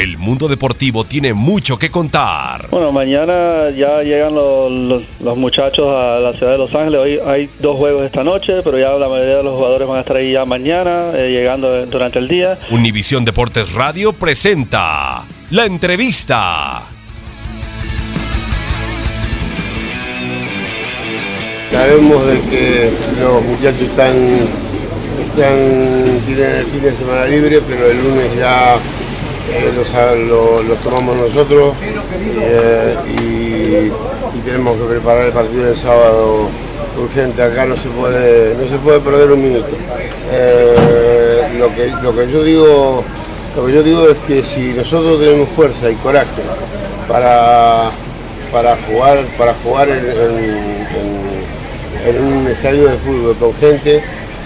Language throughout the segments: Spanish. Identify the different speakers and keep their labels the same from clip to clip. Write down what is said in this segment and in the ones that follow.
Speaker 1: El mundo deportivo tiene mucho que contar.
Speaker 2: Bueno, mañana ya llegan los, los, muchachos a la ciudad de Los Ángeles. Hoy hay dos juegos esta noche, pero ya la mayoría de los jugadores van a estar ahí ya mañana, eh, llegando durante el día.
Speaker 1: Univisión Deportes Radio presenta la entrevista.
Speaker 3: Sabemos de que los muchachos están, están tienen el fin de semana libre, pero el lunes ya eh, los, tomamos nosotros eh, y, tenemos que preparar el partido del sábado urgente. Acá no se puede, no se puede perder un minuto. Eh, lo, que, lo, que yo digo, lo que yo digo es que si nosotros tenemos fuerza y coraje para, para jugar, para jugar en, un estadio de fútbol con gente,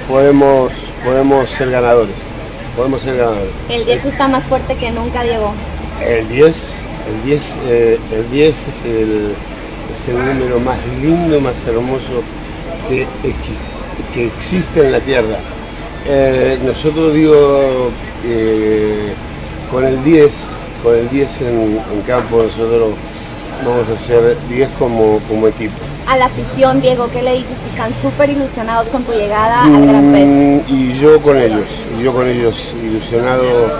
Speaker 3: podemos, podemos ser ganadores podemos ser ganadores.
Speaker 4: El 10 está más fuerte que nunca, Diego.
Speaker 3: El 10, el 10, eh, el 10 es el, es el número más lindo, más hermoso que, que existe en la Tierra. Eh, nosotros digo, eh, con el 10, con el 10 en, en campo nosotros vamos a hacer 10 como, como equipo.
Speaker 4: A la afición, Diego, ¿qué le dices? Que están súper ilusionados con tu llegada al Gran Pez.
Speaker 3: Mm, y yo con ellos, y yo con ellos, ilusionado,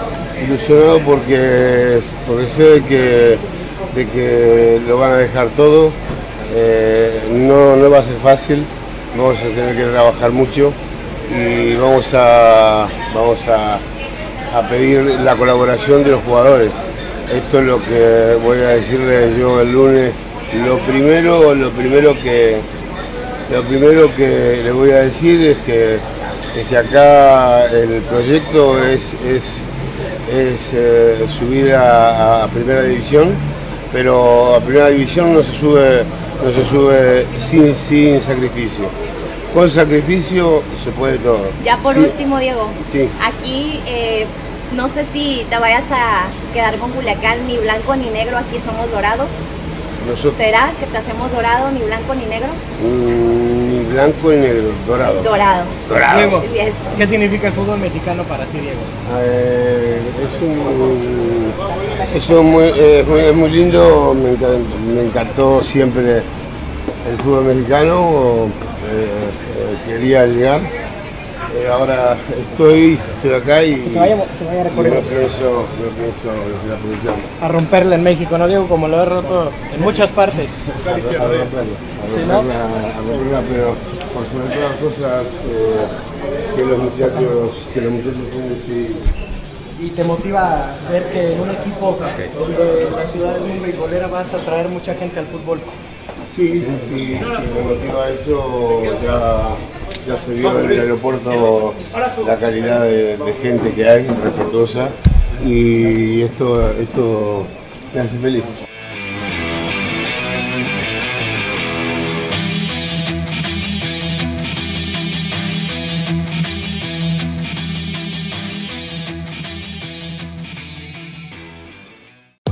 Speaker 3: ilusionado porque, porque sé de que, de que lo van a dejar todo. Eh, no, no va a ser fácil, vamos a tener que trabajar mucho y vamos a, vamos a, a pedir la colaboración de los jugadores. Esto es lo que voy a decirle yo el lunes. Lo primero, lo primero que lo primero que le voy a decir es que, que acá el proyecto es, es, eh, subir a, primera división, pero a primera división no se sube, no se sube sin, sin sacrificio. Con sacrificio se puede todo.
Speaker 4: Ya por último, Diego, aquí eh, no sé si te vayas a quedar con Culiacán, ni blanco ni negro, aquí somos dorados. ¿Será que te hacemos dorado, ni blanco ni negro?
Speaker 3: Mm, ni blanco ni negro, dorado.
Speaker 4: Dorado.
Speaker 5: Dorado. ¿qué significa el fútbol mexicano para ti, Diego?
Speaker 3: Eh, es, un, es, muy, es, muy, lindo, me encantó, siempre el fútbol mexicano, eh, eh, quería llegar eh, ahora estoy, estoy acá y
Speaker 5: se vaya, se vaya a
Speaker 3: no pienso, no pienso desde la producción.
Speaker 5: A romperla en México, ¿no, Diego? Como lo he roto en muchas partes.
Speaker 3: A, a romperla, a romperla, a romperla, pero por sobre todas las cosas eh, que los muchachos, que los muchachos pueden sí.
Speaker 5: ¿Y te motiva ver que en un equipo donde la ciudad es muy beisbolera vas a traer mucha gente al fútbol?
Speaker 3: Sí, sí, sí, me motiva eso ya ya se vio en el aeropuerto la calidad de, gente que hay, respetuosa, y esto, esto me hace feliz.